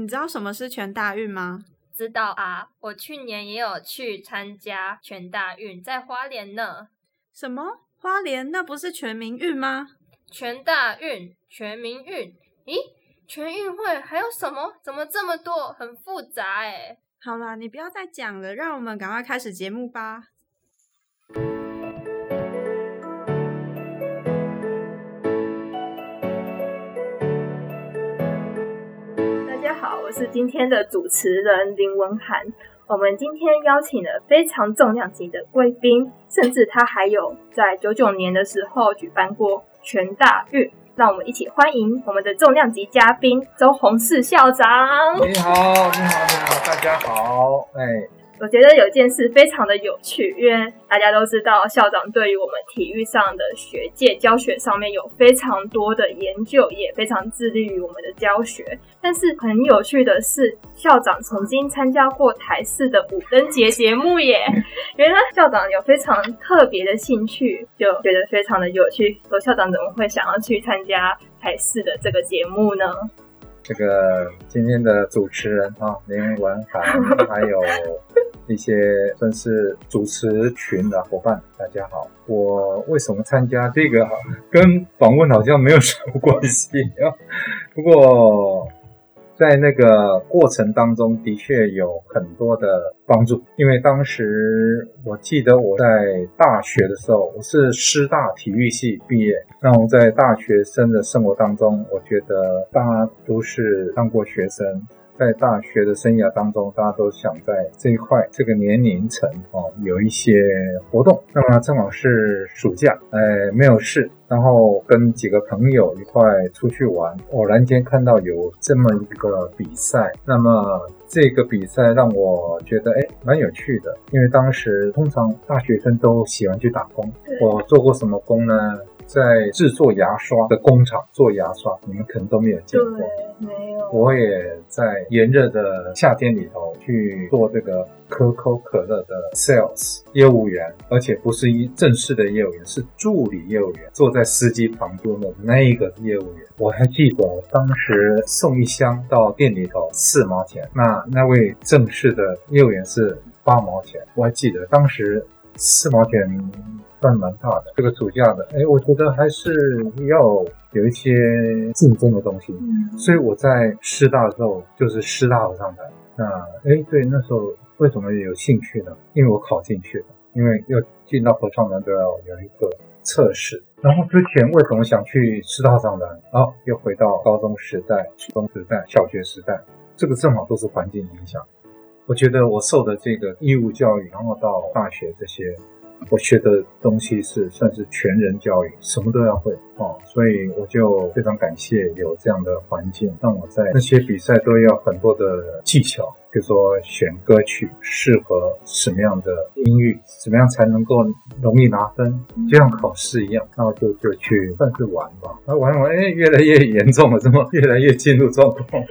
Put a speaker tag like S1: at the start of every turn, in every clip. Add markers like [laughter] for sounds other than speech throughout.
S1: 你知道什么是全大运吗？
S2: 知道啊，我去年也有去参加全大运，在花莲呢。
S1: 什么？花莲那不是全民运吗？
S2: 全大运、全民运，咦？全运会还有什么？怎么这么多？很复杂哎。
S1: 好啦，你不要再讲了，让我们赶快开始节目吧。
S3: 是今天的主持人林文涵。我们今天邀请了非常重量级的贵宾，甚至他还有在九九年的时候举办过全大运。让我们一起欢迎我们的重量级嘉宾周宏士校长。
S4: 你好，你好，你好，大家好，哎。
S3: 我觉得有件事非常的有趣，因为大家都知道校长对于我们体育上的学界教学上面有非常多的研究，也非常致力于我们的教学。但是很有趣的是，校长曾经参加过台视的五灯节节目耶。原来校长有非常特别的兴趣，就觉得非常的有趣。说校长怎么会想要去参加台视的这个节目呢？
S4: 这个今天的主持人啊，林文涵，[laughs] 还有。一些算是主持群的伙伴，大家好。我为什么参加这个？跟访问好像没有什么关系啊。不过在那个过程当中的确有很多的帮助，因为当时我记得我在大学的时候，我是师大体育系毕业。那我在大学生的生活当中，我觉得大家都是当过学生。在大学的生涯当中，大家都想在这一块这个年龄层哦有一些活动。那么正好是暑假，哎，没有事，然后跟几个朋友一块出去玩，偶然间看到有这么一个比赛。那么这个比赛让我觉得哎蛮有趣的，因为当时通常大学生都喜欢去打工。我做过什么工呢？在制作牙刷的工厂做牙刷，你们可能都没有见过。
S3: 没有。
S4: 我也在炎热的夏天里头去做这个可口可乐的 sales 业务员，而且不是一正式的业务员，是助理业务员，坐在司机旁边的那一个业务员。我还记得当时送一箱到店里头四毛钱，那那位正式的业务员是八毛钱。我还记得当时四毛钱。算蛮大的，这个暑假的，哎，我觉得还是要有一些竞争的东西，所以我在师大的时候就是师大合唱团。那，哎，对，那时候为什么有兴趣呢？因为我考进去了，因为要进到合唱团都要有一个测试。然后之前为什么想去师大合唱团？哦，又回到高中时代、初中时代、小学时代，这个正好都是环境影响。我觉得我受的这个义务教育，然后到大学这些。我学的东西是算是全人教育，什么都要会哦，所以我就非常感谢有这样的环境，让我在那些比赛都要很多的技巧，比如说选歌曲适合什么样的音域，怎么样才能够容易拿分，就像考试一样，然后就就去算是玩吧，那玩玩，哎，越来越严重了，怎么越来越进入状况？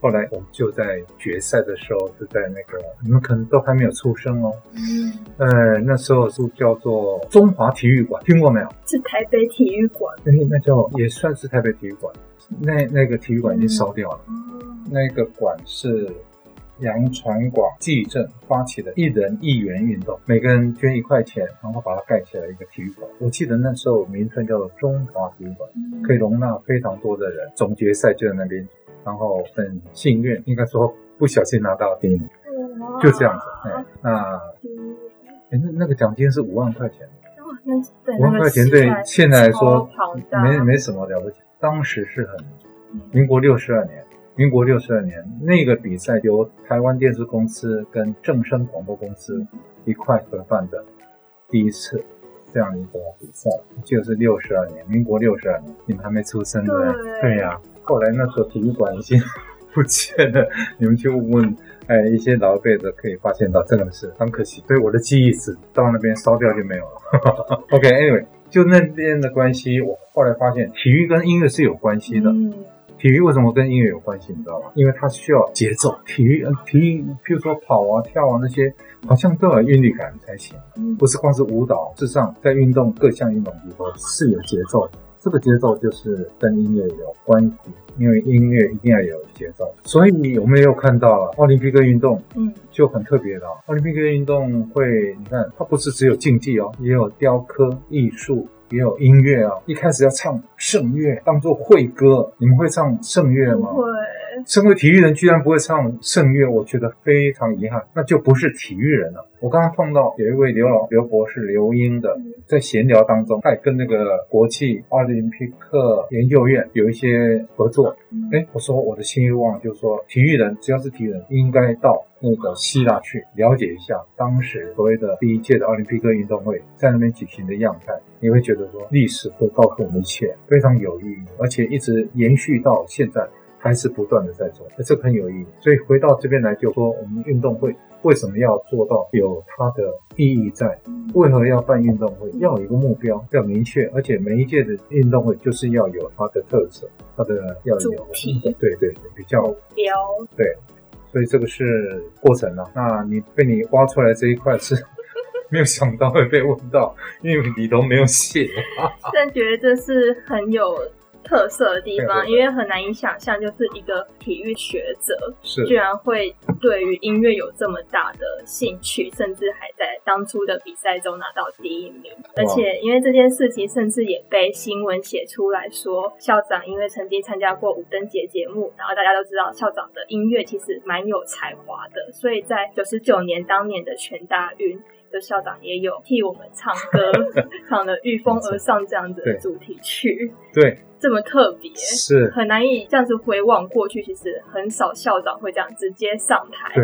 S4: 后来我们就在决赛的时候是在那个，你们可能都还没有出生哦。嗯。呃，那时候是叫做中华体育馆，听过没有？
S3: 是台北体育馆。
S4: 哎，那叫也算是台北体育馆。那那个体育馆已经烧掉了。哦。那个馆是杨传广纪政发起的一人一元运动，每个人捐一块钱，然后把它盖起来一个体育馆。我记得那时候名称叫做中华体育馆，可以容纳非常多的人。总决赛就在那边。然后很幸运，应该说不小心拿到第一名，就这样子。哎，那哎那那个奖金是五万块钱，五万块钱对现在来说没没什么了不起。当时是很民国六十二年，民国六十二年那个比赛由台湾电视公司跟正声广播公司一块合办的第一次这样一个比赛，就是六十二年，民国六十二年，你们还没出生呢对呀。后来那时候体育馆已经 [laughs] 不见了，你们去问问，哎，一些老一辈的可以发现到，真的是很可惜。对我的记忆是到那边烧掉就没有了。[laughs] OK，Anyway，就那边的关系，我后来发现体育跟音乐是有关系的。嗯体育为什么跟音乐有关系？你知道吗？因为它需要节奏。体育，体育，譬如说跑啊、跳啊那些，好像都有韵律感才行，不是光是舞蹈。事实上，在运动各项运动里头是有节奏。这个节奏就是跟音乐有关系，因为音乐一定要有节奏。所以我们又看到了奥林匹克运动，
S3: 嗯，
S4: 就很特别了。奥林匹克运动会，你看它不是只有竞技哦，也有雕刻艺术。也有音乐啊，一开始要唱圣乐，当做会歌。你们会唱圣乐吗？
S3: 会。
S4: 身为体育人，居然不会唱圣乐，我觉得非常遗憾，那就不是体育人了。我刚刚碰到有一位刘老刘博士刘英的，在闲聊当中，他也跟那个国际奥林匹克研究院有一些合作。哎，我说我的新希望就是说，体育人只要是体育人，应该到那个希腊去了解一下当时所谓的第一届的奥林匹克运动会在那边举行的样态，你会觉得说历史会告诉我们一切，非常有意义，而且一直延续到现在。还是不断的在做，这个很有意义。所以回到这边来，就说我们运动会为什么要做到有它的意义在？为何要办运动会？要有一个目标，要明确，而且每一届的运动会就是要有它的特色，它的要有对对，比较
S3: 标，
S4: 对。所以这个是过程了。那你被你挖出来这一块是 [laughs] 没有想到会被问到，因为里头没有写。
S3: 但觉得这是很有。特色的地方，因为很难以想象，就是一个体育学者，居然会对于音乐有这么大的兴趣，甚至还在当初的比赛中拿到第一名。而且，因为这件事情，甚至也被新闻写出来说，校长因为曾经参加过五灯节节目，然后大家都知道校长的音乐其实蛮有才华的，所以在九十九年当年的全大运。的校长也有替我们唱歌，[laughs] 唱了《御风而上》这样子的主题曲，
S4: 对，
S3: 这么特别，
S4: 是
S3: 很难以这样子回望过去。其实很少校长会这样直接上台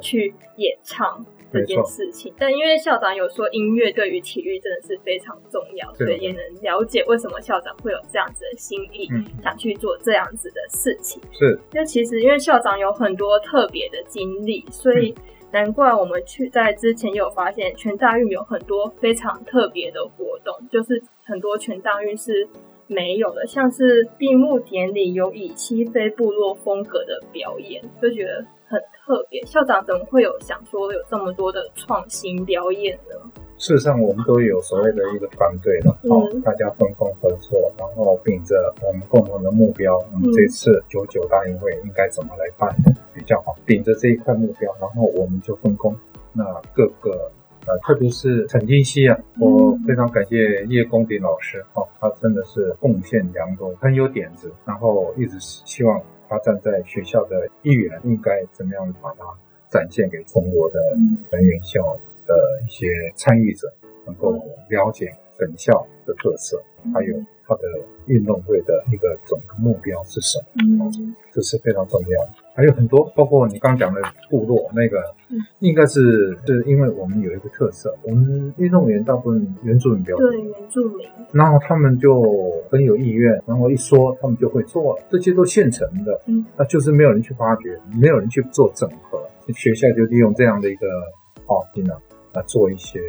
S3: 去演唱这件事情。但因为校长有说音乐对于体育真的是非常重要，所以也能了解为什么校长会有这样子的心意，想去做这样子的事情。
S4: 是，
S3: 那其实因为校长有很多特别的经历，所以。难怪我们去在之前有发现，全大运有很多非常特别的活动，就是很多全大运是没有的，像是闭幕典礼有以西非部落风格的表演，就觉得很特别。校长怎么会有想说有这么多的创新表演呢？
S4: 事实上，我们都有所谓的一个团队了，好，大家分工合作，然后秉着我们共同的目标，我们这次九九大运会应该怎么来办比较好？顶着这一块目标，然后我们就分工。那各个呃，特别是陈金熙啊，我非常感谢叶公鼎老师，哈，他真的是贡献良多，很有点子，然后一直希望他站在学校的一员，应该怎么样把它展现给中国的人员校。的一些参与者能够了解本校的特色，还有它的运动会的一个总的目标是什么？嗯，这是非常重要。还有很多，包括你刚讲的部落那个，应该是是因为我们有一个特色，我们运动员大部分原住民比较多，
S3: 对原住民，
S4: 然后他们就很有意愿，然后一说他们就会做了，这些都现成的，嗯，那就是没有人去发掘，没有人去做整合，学校就利用这样的一个哦，真的。啊，做一些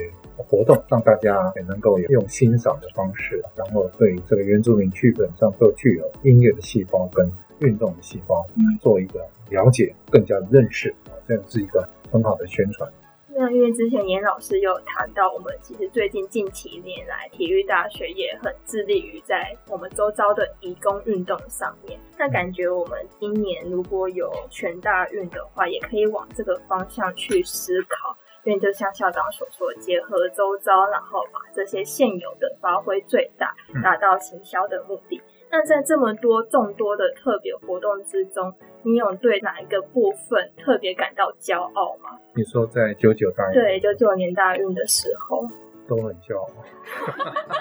S4: 活动，让大家也能够用欣赏的方式，然后对这个原住民剧本上都具有音乐的细胞跟运动的细胞，做一个了解，更加的认识啊，这样是一个很好的宣传。
S3: 那因为之前严老师有谈到，我们其实最近近几年来，体育大学也很致力于在我们周遭的义工运动上面。那感觉我们今年如果有全大运的话，也可以往这个方向去思考。因为就像校长所说，结合周遭，然后把这些现有的发挥最大，达到行销的目的。那在这么多众多的特别活动之中，你有对哪一个部分特别感到骄傲吗？
S4: 你说在九九大运，
S3: 对九九年大运的时候，
S4: 都很骄傲，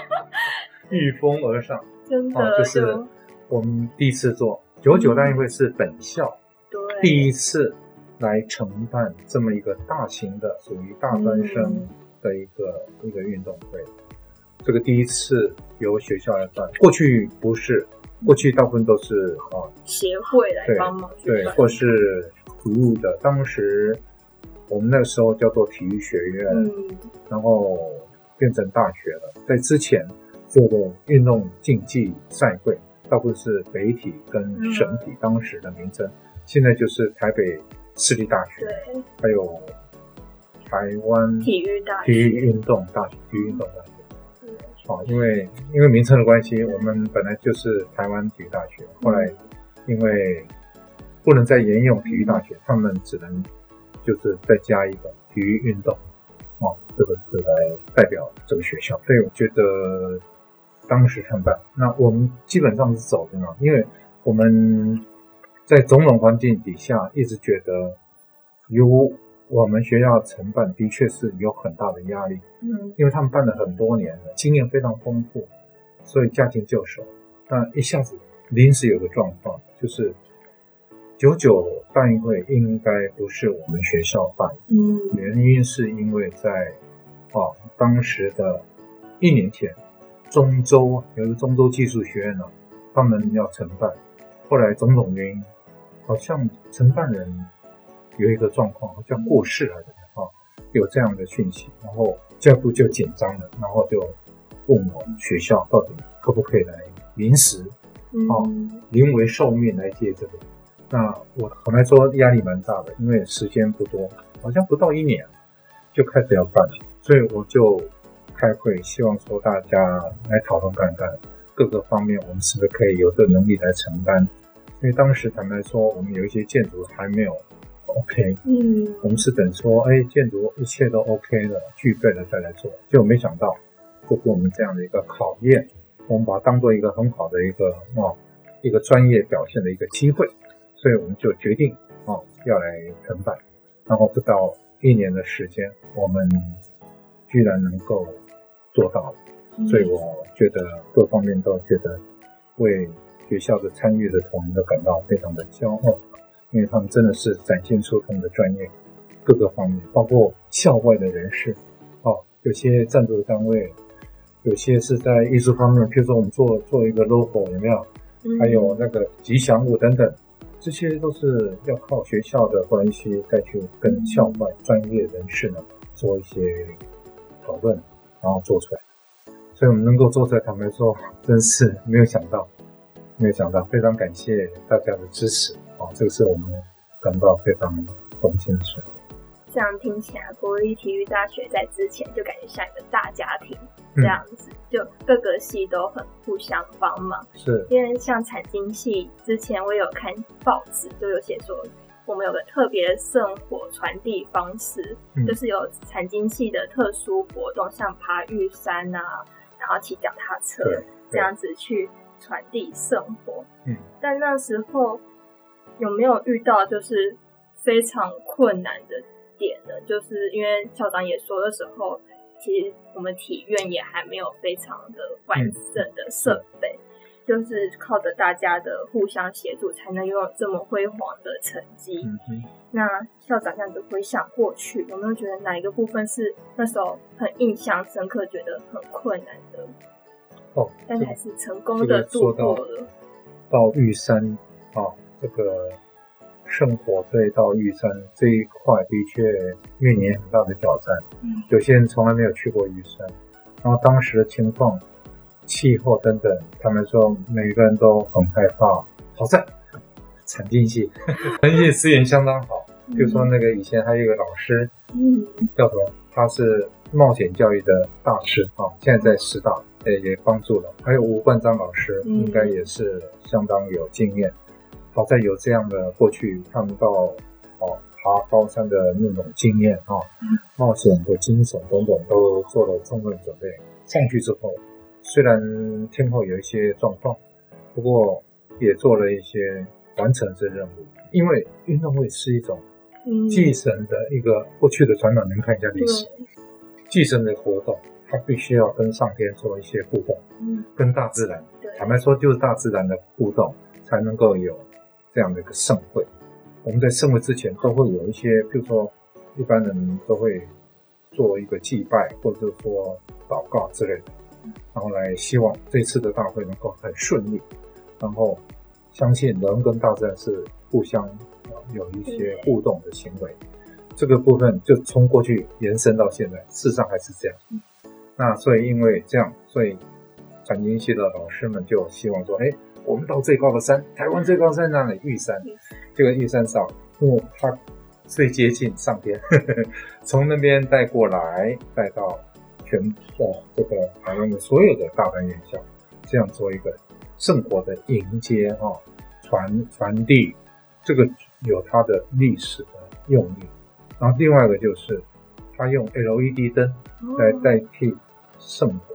S4: [laughs] 御风而上，[laughs]
S3: 真的
S4: 就是我们第一次做九九大运会是本校
S3: 对
S4: 第一次。来承办这么一个大型的属于大专生的一个一个运动会，这个第一次由学校来办，过去不是，过去大部分都是啊
S3: 协会来帮忙
S4: 对，或是服务的。当时我们那时候叫做体育学院，然后变成大学了。在之前做的运动竞技赛会，大部分是北体跟省体当时的名称，现在就是台北。私立大学，
S3: 对，
S4: 还有台湾
S3: 体育大
S4: 体育运动大学，体育运动大学，啊，因为因为名称的关系，我们本来就是台湾体育大学，后来因为不能再沿用体育大学，他们只能就是再加一个体育运动，哦，这个是来代表这个学校，所以我觉得当时创办，那我们基本上是走的嘛，因为我们在种种环境底下一直觉得由。我们学校承办的确是有很大的压力，
S3: 嗯
S4: 因为他们办了很多年了，经验非常丰富，所以驾轻就熟。但一下子临时有个状况，就是九九办运会应该不是我们学校办，
S3: 嗯
S4: 原因是因为在啊当时的一年前，中州有一个中州技术学院呢，他们要承办，后来种种原因，好像承办人有一个状况，好像过世了的啊，有这样的讯息，然后教育部就紧张了，然后就问我学校到底可不可以来临时啊
S3: 嗯
S4: 临危受命来接这个。那我坦白说压力蛮大的，因为时间不多，好像不到一年就开始要办了，所以我就开会，希望说大家来讨论看看各个方面，我们是不是可以有这个能力来承担。因为当时坦白说，我们有一些建筑还没有 OK，
S3: 嗯
S4: 我们是等说，哎，建筑一切都 OK 了，具备了再来做。结果没想到，透过我们这样的一个考验，我们把它当做一个很好的一个哦，一个专业表现的一个机会，所以我们就决定哦要来承办。然后不到一年的时间，我们居然能够做到了，
S3: 嗯
S4: 所以我觉得各方面都觉得为学校的参与的同仁都感到非常的骄傲。因为他们真的是展现出他们的专业，各个方面，包括校外的人士，哦，有些赞助单位，有些是在艺术方面，譬如说我们做做一个 logo 有没有？
S3: 嗯
S4: 还有那个吉祥物等等，这些都是要靠学校的关系再去跟校外专业人士呢做一些讨论，然后做出来。所以我们能够做出来，坦白说，真是没有想到，没有想到，非常感谢大家的支持啊！这个是我们感到非常荣幸的事。
S3: 这样听起来，国立体育大学在之前就感觉像一个大家庭
S4: 嗯
S3: 这样子，就各个系都很互相帮忙。
S4: 是，
S3: 因为像产经系之前我有看报纸，就有写说我们有个特别的圣火传递方式，
S4: 嗯
S3: 就是有产经系的特殊活动，像爬玉山啊，然后骑脚踏车
S4: 对，
S3: 这样子去传递生活。
S4: 嗯，
S3: 但那时候有没有遇到就是非常困难的点呢？就是因为校长也说的时候，其实我们体院也还没有非常的完整的设备，就是靠着大家的互相协助，才能拥有这么辉煌的成绩。
S4: 嗯，
S3: 那校长这样子回想过去，有没有觉得哪一个部分是那时候很印象深刻，觉得很困难的？
S4: 哦，
S3: 但是还是成功的度过了。
S4: 到玉山啊，这个圣火这一道玉山这一块的确面临很大的挑战。
S3: 嗯
S4: 有些人从来没有去过玉山，然后当时的情况、气候等等，他们说每个人都很害怕。好在产经系，产经系资源相当好，比如说那个以前还有一个老师
S3: 嗯
S4: 叫什么，他是冒险教育的大师啊，现在在师大，呃也帮助了。还有吴冠章老师，
S3: 嗯
S4: 应该也是相当有经验。好在有这样的过去看到哦爬高山的那种经验啊，冒险的精神等等都做了充分准备。上去之后，虽然天后有一些状况，不过也做了一些完成这任务。因为运动会是一种
S3: 嗯，
S4: 祭神的一个过去的传统，您看一下历史，
S3: 对，
S4: 祭神的活动，它必须要跟上天做一些互动，
S3: 嗯
S4: 跟大自然，
S3: 对，
S4: 坦白说就是大自然的互动，才能够有这样的一个盛会。我们在盛会之前都会有一些，比如说一般人都会做一个祭拜，或者说祷告之类的，然后来希望这次的大会能够很顺利，然后相信人跟大自然是互相呃有一些互动的行为。这个部分就从过去延伸到现在，事实上还是这样。那所以因为这样，所以传经系的老师们就希望说，哎，我们到最高的山，台湾最高山在哪里？玉山。这个玉山上，因为它最接近上天，[laughs] 从那边带过来，带到全全的这个台湾的所有的大专院校，这样做一个圣火的迎接哈、传传递，这个有它的历史的用意。然后另外一个就是，它用 LED 灯来代替圣火，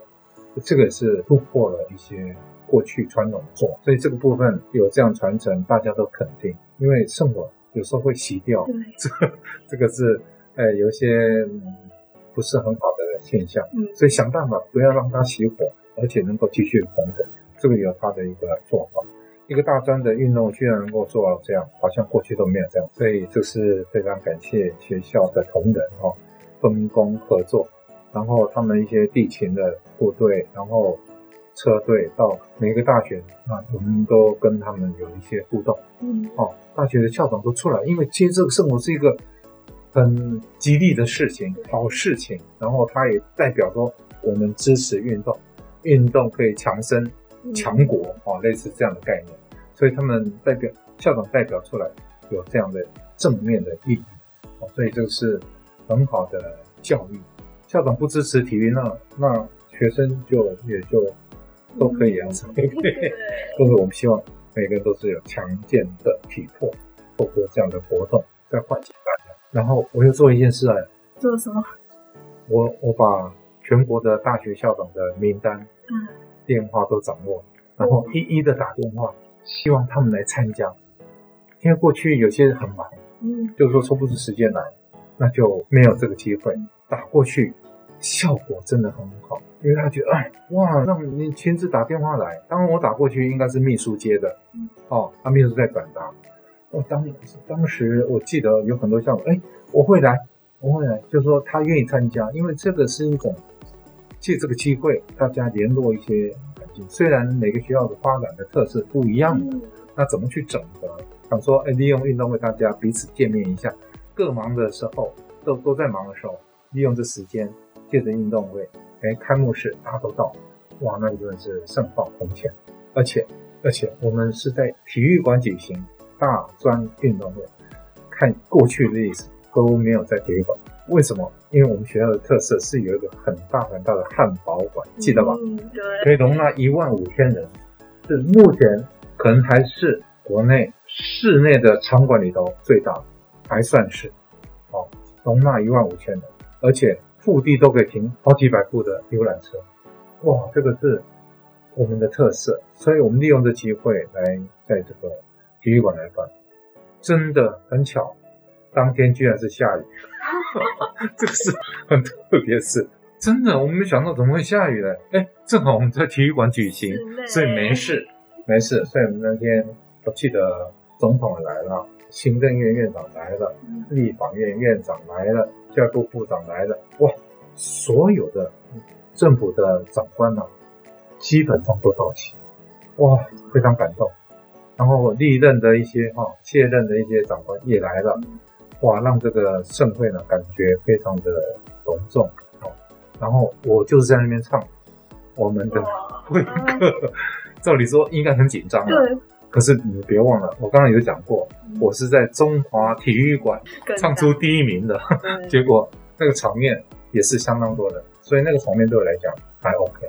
S4: 这个是突破了一些过去传统的做法，所以这个部分有这样传承，大家都肯定。因为圣火有时候会熄掉，
S3: 对，
S4: 这 [laughs] 个这个是呃有一些、嗯、不是很好的现象，
S3: 嗯。
S4: 所以想办法不要让它熄火，而且能够继续红的，这个有它的一个做法。一个大专的运动居然能够做到这样，好像过去都没有这样，所以这是非常感谢学校的同仁哦，分工合作，然后他们一些地勤的部队，然后车队到每个大学啊，我们都跟他们有一些互动。
S3: 嗯
S4: 哦，大学的校长都出来，因为接这个生活是一个很激励的事情，好事情。然后他也代表说我们支持运动，运动可以强身
S3: 嗯
S4: 强国啊、哦，类似这样的概念。所以他们代表校长代表出来有这样的正面的意义哦，所以这个是很好的教育。校长不支持体育，那那学生就也就都可以啊，对不对？
S3: 对，
S4: 但是我们希望每个人都是有强健的体魄，透过这样的活动再唤醒大家。然后我又做一件事啊，
S3: 做什么？
S4: 我我把全国的大学校长的名单、
S3: 嗯
S4: 电话都掌握，然后一一的打电话，希望他们来参加。因为过去有些人很忙，
S3: 嗯
S4: 就是说抽不出时间来，那就没有这个机会打过去，效果真的很好，因为他觉得哎哇，让你亲自打电话来，当然我打过去应该是秘书接的
S3: 嗯，
S4: 哦，他秘书在转达。我当当时我记得有很多项目，哎，我会来，我会来，就是说他愿意参加，因为这个是一种借这个机会大家联络一些感情。虽然每个学校的发展的特色不一样的，
S3: 嗯
S4: 那怎么去整合？想说，哎，利用运动会大家彼此见面一下，各忙的时候都都在忙的时候，利用这时间，借着运动会，哎，开幕式大家都到，哇，那真的是盛况空前。而且而且我们是在体育馆举行大专运动会，看过去的历史都没有在体育馆，为什么？因为我们学校的特色是有一个很大很大的汉堡馆，记得吧？
S3: 嗯，对，
S4: 可以容纳一万五千人，是目前可能还是国内室内的场馆里头最大的，还算是哦，容纳一万五千人，而且腹地都可以停好几百部的游览车，哇，这个是我们的特色，所以我们利用这机会来在这个体育馆来办，真的很巧，当天居然是下雨，[laughs] 这个是很特别的事。真的，我们没想到怎么会下雨呢？哎，正好我们在体育馆举行，所以没事，没事。所以我们那天我记得总统也来了，行政院院长来了，
S3: 嗯
S4: 立法院院长来了，教育部部长来了，哇，所有的政府的长官呢、基本上都到齐，哇，非常感动。然后历任的一些哈、卸任的一些长官也来了，哇，让这个盛会呢感觉非常的隆重哦。然后我就是在那边唱我们的会歌，[laughs] 照理说应该很紧张啊，
S3: 对，
S4: 可是你别忘了，我刚刚有讲过，我是在中华体育馆唱出第一名的，[laughs] 结果那个场面也是相当多的，所以那个场面对我来讲还 OK，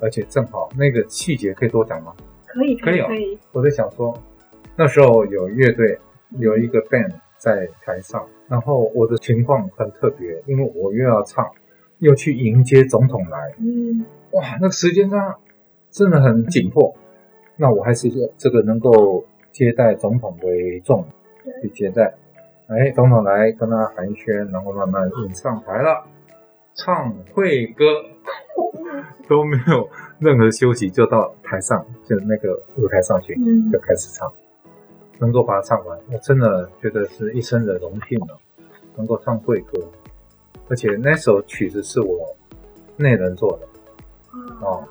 S4: 而且正好那个细节可以多讲吗？
S3: 可以
S4: 可以哦
S3: 可以，
S4: 我在想说，那时候有乐队，有一个 band 在台上，然后我的情况很特别，因为我又要唱，又去迎接总统来，
S3: 嗯
S4: 哇，那个时间上真的很紧迫。那我还是说这个能够接待总统为重去接待。哎，总统来跟他寒暄，然后慢慢引上台了，唱会歌 [laughs] 都没有任何休息，就到台上，就那个舞台上去
S3: 嗯
S4: 就开始唱，能够把它唱完，我真的觉得是一生的荣幸了，能够唱会歌，而且那首曲子是我内人做的。哦，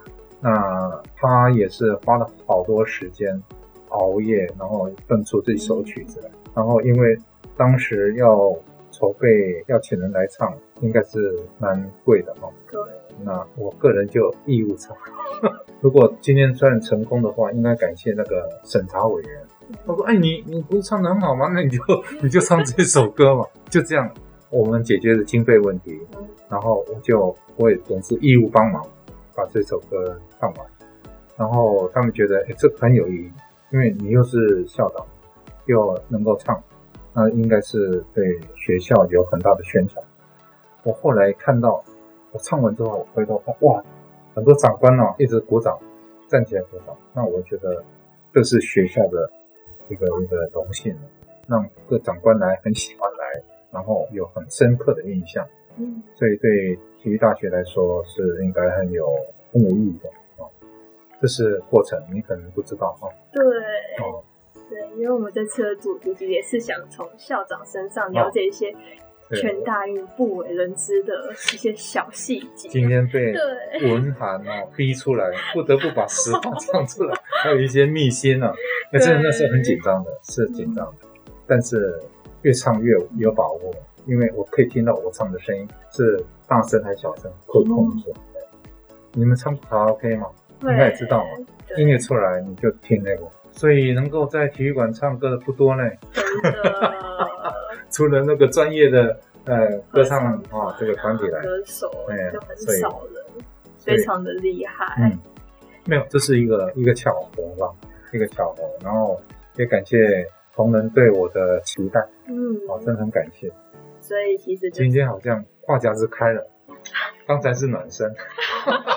S4: 那他也是花了好多时间熬夜，然后蹦出这首曲子来。然后因为当时要筹备要请人来唱，应该是蛮贵的哈、哦。
S3: 对，
S4: 那我个人就义务唱。如果今天算成功的话，应该感谢那个审查委员。他说：“哎，你你不是唱的很好吗？那你就 [laughs] 你就唱这首歌嘛。[laughs] ”就这样，我们解决了经费问题，
S3: 嗯
S4: 然后我就我也总是义务帮忙把这首歌唱完，然后他们觉得诶这很有意义，因为你又是校长，又能够唱，那应该是对学校有很大的宣传。我后来看到我唱完之后，我回头看，哇，很多长官哦一直鼓掌，站起来鼓掌，那我觉得这是学校的一个一个荣幸，让各长官来很喜欢来，然后有很深刻的印象。
S3: 嗯，
S4: 所以对体育大学来说是应该很有很有意义的啊。这是过程，你可能不知道哈。
S3: 对
S4: 哦，
S3: 对，因为我们这次的主题也是想从校长身上了解一些全大运不为人知的一些小细节。
S4: 今天被文涵哦逼出来，不得不把实话唱出来，还有一些秘辛呢、啊。那真的那是很紧张的，是紧张的，但是越唱越有把握，因为我可以听到我唱的声音是大声还是小声，可控制。你们唱卡拉 OK 吗？应该也知道嘛。音乐出来你就听那个，所以能够在体育馆唱歌的不多呢。[laughs] 除了那个专业的呃歌唱啊这个团体来，
S3: 歌手
S4: 哎
S3: 就很
S4: 所以
S3: 少人，非常的厉害。
S4: 嗯，没有，这是一个一个巧合吧，一个巧合。然后也感谢同仁对我的期待，
S3: 嗯，
S4: 啊，真的很感谢。
S3: 所以其实就
S4: 今天好像话匣子开了，刚才是暖身，[laughs]